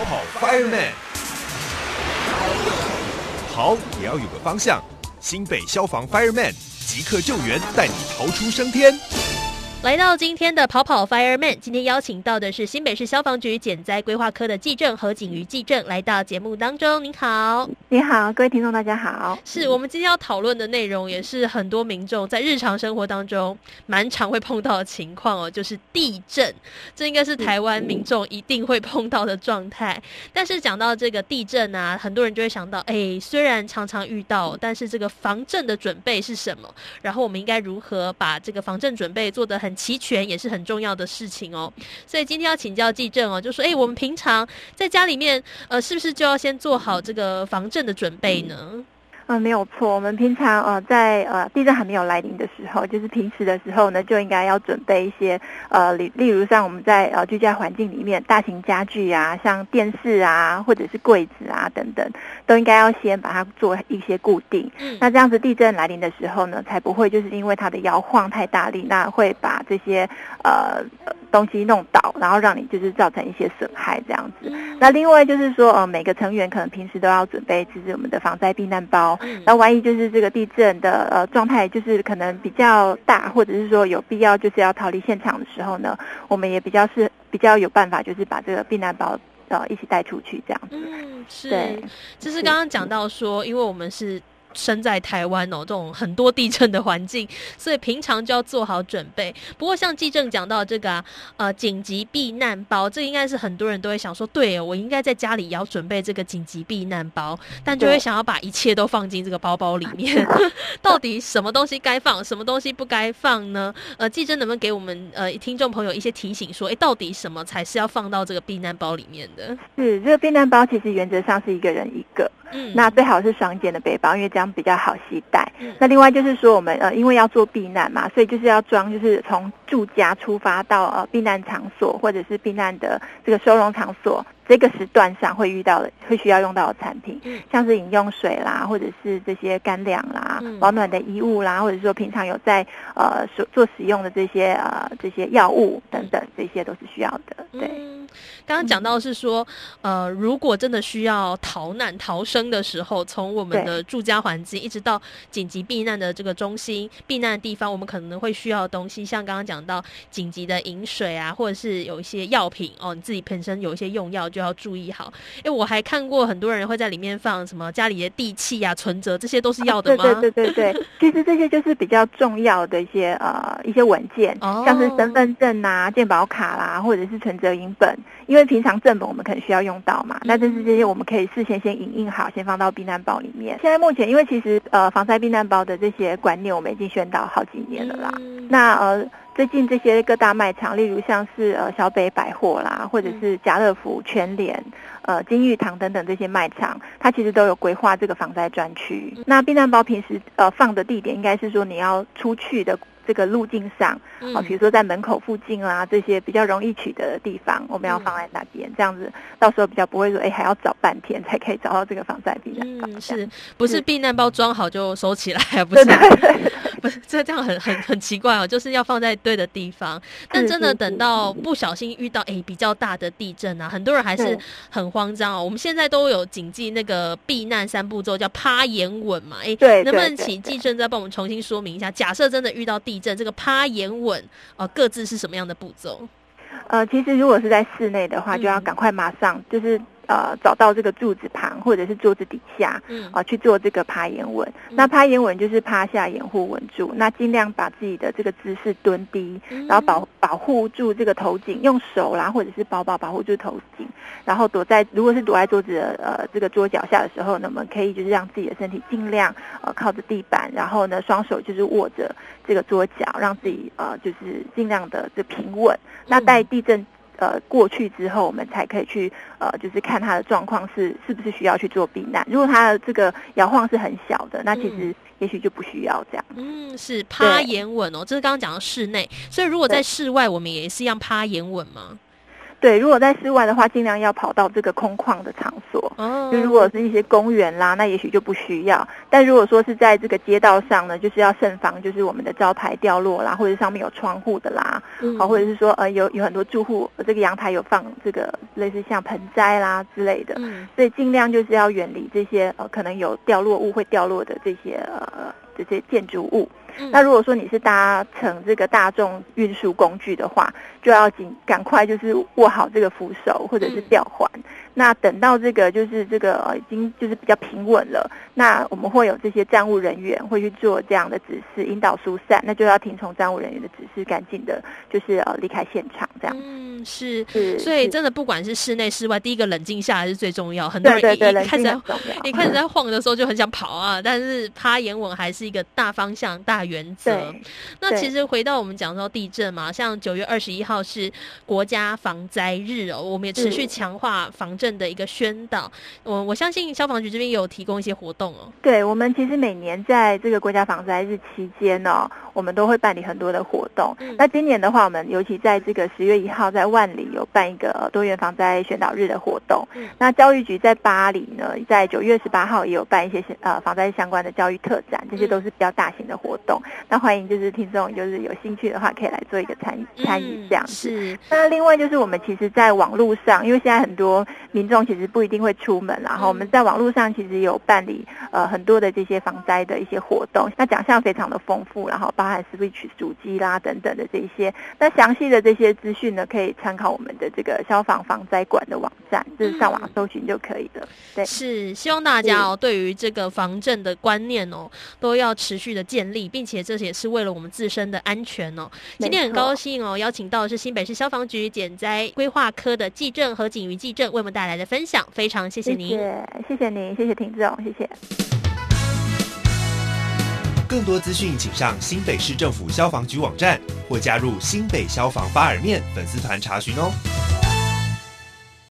跑跑 Fireman，跑也要有个方向。新北消防 Fireman 即刻救援，带你逃出升天。来到今天的跑跑 Fireman，今天邀请到的是新北市消防局减灾规划科的技正何景瑜技正来到节目当中。您好，你好，各位听众大家好。是我们今天要讨论的内容，也是很多民众在日常生活当中蛮常会碰到的情况哦，就是地震。这应该是台湾民众一定会碰到的状态。但是讲到这个地震啊，很多人就会想到，哎，虽然常常遇到，但是这个防震的准备是什么？然后我们应该如何把这个防震准备做得很齐全，也是很重要的事情哦。所以今天要请教季正哦，就说，哎，我们平常在家里面，呃，是不是就要先做好这个防震的准备呢？没有错。我们平常呃，在呃地震还没有来临的时候，就是平时的时候呢，就应该要准备一些呃，例例如像我们在呃居家环境里面，大型家具啊，像电视啊，或者是柜子啊等等，都应该要先把它做一些固定。嗯，那这样子地震来临的时候呢，才不会就是因为它的摇晃太大力，那会把这些呃。东西弄倒，然后让你就是造成一些损害这样子。那另外就是说，呃，每个成员可能平时都要准备就是我们的防灾避难包。那万一就是这个地震的呃状态，就是可能比较大，或者是说有必要就是要逃离现场的时候呢，我们也比较是比较有办法，就是把这个避难包呃一起带出去这样子。嗯，是。就是刚刚讲到说，因为我们是。身在台湾哦，这种很多地震的环境，所以平常就要做好准备。不过像纪正讲到这个呃紧急避难包，这应该是很多人都会想说，对我应该在家里也要准备这个紧急避难包，但就会想要把一切都放进这个包包里面。到底什么东西该放，什么东西不该放呢？呃，季正能不能给我们呃听众朋友一些提醒，说，哎，到底什么才是要放到这个避难包里面的？是这个避难包，其实原则上是一个人一个。嗯，那最好是双肩的背包，因为这样比较好携带。那另外就是说，我们呃，因为要做避难嘛，所以就是要装，就是从住家出发到呃避难场所或者是避难的这个收容场所。这个时段上会遇到的，会需要用到的产品，像是饮用水啦，或者是这些干粮啦，保暖的衣物啦，或者说平常有在呃所做使用的这些呃这些药物等等，这些都是需要的。对，刚刚讲到是说，呃，如果真的需要逃难逃生的时候，从我们的住家环境一直到紧急避难的这个中心避难的地方，我们可能会需要的东西，像刚刚讲到紧急的饮水啊，或者是有一些药品哦，你自己本身有一些用药就。要注意好，哎，我还看过很多人会在里面放什么家里的地契呀、存折，这些都是要的吗？对对对对对，其实这些就是比较重要的一些呃一些文件，像是身份证啊、健保卡啦，或者是存折影本，因为平常正本我们可能需要用到嘛，那但是这些我们可以事先先影印好，先放到避难包里面。现在目前因为其实呃防灾避难包的这些观念，我们已经宣导好几年了啦，那呃。最近这些各大卖场，例如像是呃小北百货啦，或者是家乐福、全联、呃金玉堂等等这些卖场，它其实都有规划这个防灾专区。那避难包平时呃放的地点，应该是说你要出去的。这个路径上啊，比如说在门口附近啊，这些比较容易取得的地方，我们要放在那边，这样子到时候比较不会说，哎，还要找半天才可以找到这个防灾避难包。嗯，是不是避难包装好就收起来？不是，不是，这这样很很很奇怪哦，就是要放在对的地方。但真的等到不小心遇到哎比较大的地震啊，很多人还是很慌张哦。我们现在都有谨记那个避难三步骤，叫趴、眼、稳嘛。哎，对，能不能请记正再帮我们重新说明一下？假设真的遇到地震这个趴、眼稳，呃，各自是什么样的步骤？呃，其实如果是在室内的话，就要赶快马上就是。呃，找到这个柱子旁或者是桌子底下，嗯啊，去做这个趴眼稳。那趴眼稳就是趴下掩护稳住，那尽量把自己的这个姿势蹲低，然后保保护住这个头颈，用手啦或者是包包保护住头颈，然后躲在如果是躲在桌子的呃这个桌脚下的时候，那么可以就是让自己的身体尽量呃靠着地板，然后呢双手就是握着这个桌脚，让自己呃就是尽量的这平稳。那带地震。呃，过去之后，我们才可以去呃，就是看他的状况是是不是需要去做避难。如果他的这个摇晃是很小的，那其实也许就不需要这样。嗯，是趴眼稳哦，这是刚刚讲的室内。所以如果在室外，我们也是一样趴眼稳吗？对，如果在室外的话，尽量要跑到这个空旷的场所。哦。就如果是一些公园啦，那也许就不需要。但如果说是在这个街道上呢，就是要慎防，就是我们的招牌掉落啦，或者上面有窗户的啦，好，或者是说呃有有很多住户这个阳台有放这个类似像盆栽啦之类的。嗯。所以尽量就是要远离这些呃可能有掉落物会掉落的这些呃这些建筑物。那如果说你是搭乘这个大众运输工具的话，就要紧赶快就是握好这个扶手或者是吊环。那等到这个就是这个已经就是比较平稳了，那我们会有这些站务人员会去做这样的指示，引导疏散，那就要听从站务人员的指示，赶紧的，就是呃离开现场这样。嗯，是，所以真的不管是室内室外，第一个冷静下来是最重要。很多人一开始 一开始在晃的时候就很想跑啊，但是趴眼稳还是一个大方向、大原则。那其实回到我们讲到地震嘛，像九月二十一号是国家防灾日哦，我们也持续强化防。镇的一个宣导，我我相信消防局这边有提供一些活动哦。对，我们其实每年在这个国家防灾日期间呢，我们都会办理很多的活动。那今年的话，我们尤其在这个十月一号在万里有办一个多元防灾宣导日的活动。那教育局在巴黎呢，在九月十八号也有办一些呃防灾相关的教育特展，这些都是比较大型的活动。那欢迎就是听众就是有兴趣的话，可以来做一个参与参与这样子。那另外就是我们其实，在网络上，因为现在很多。民众其实不一定会出门，然后我们在网络上其实有办理呃很多的这些防灾的一些活动，那奖项非常的丰富，然后包含 Switch 主机啦等等的这些，那详细的这些资讯呢，可以参考我们的这个消防防灾馆的网站，就是上网搜寻就可以了。对，是希望大家哦，对于这个防震的观念哦，都要持续的建立，并且这也是为了我们自身的安全哦。今天很高兴哦，邀请到的是新北市消防局减灾规划科的季正和景瑜季正为我们带来的分享，非常谢谢您，谢谢您，谢谢听众，谢谢。更多资讯，请上新北市政府消防局网站或加入新北消防巴尔面粉丝团查询哦。